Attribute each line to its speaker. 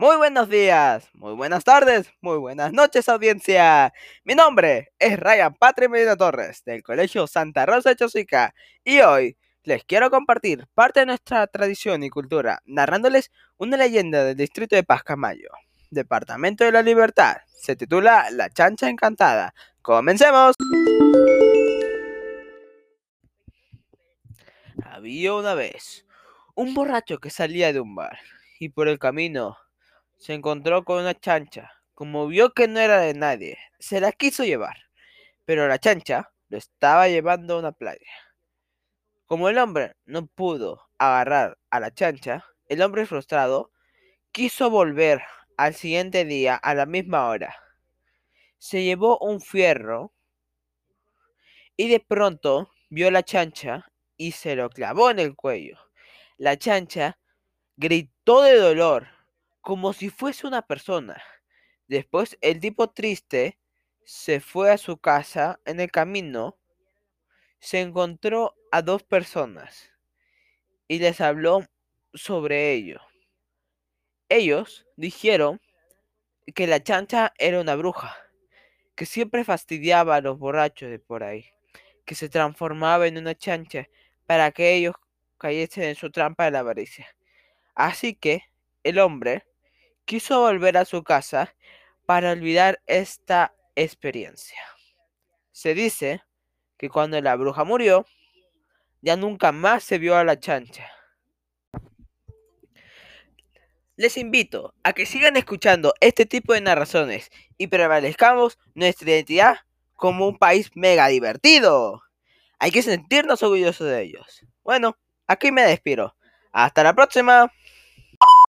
Speaker 1: Muy buenos días, muy buenas tardes, muy buenas noches audiencia. Mi nombre es Ryan Patri Medina Torres del Colegio Santa Rosa de Chosica y hoy les quiero compartir parte de nuestra tradición y cultura narrándoles una leyenda del distrito de Pascamayo, Departamento de la Libertad. Se titula La Chancha Encantada. ¡Comencemos! Había una vez un borracho que salía de un bar y por el camino se encontró con una chancha. Como vio que no era de nadie, se la quiso llevar, pero la chancha lo estaba llevando a una playa. Como el hombre no pudo agarrar a la chancha, el hombre frustrado quiso volver al siguiente día a la misma hora. Se llevó un fierro y de pronto vio la chancha y se lo clavó en el cuello. La chancha gritó de dolor como si fuese una persona. Después el tipo triste se fue a su casa. En el camino se encontró a dos personas y les habló sobre ello. Ellos dijeron que la chancha era una bruja, que siempre fastidiaba a los borrachos de por ahí, que se transformaba en una chancha para que ellos cayesen en su trampa de la avaricia. Así que el hombre quiso volver a su casa para olvidar esta experiencia. Se dice que cuando la bruja murió, ya nunca más se vio a la chancha. Les invito a que sigan escuchando este tipo de narraciones y prevalezcamos nuestra identidad como un país mega divertido. Hay que sentirnos orgullosos de ellos. Bueno, aquí me despido. Hasta la próxima.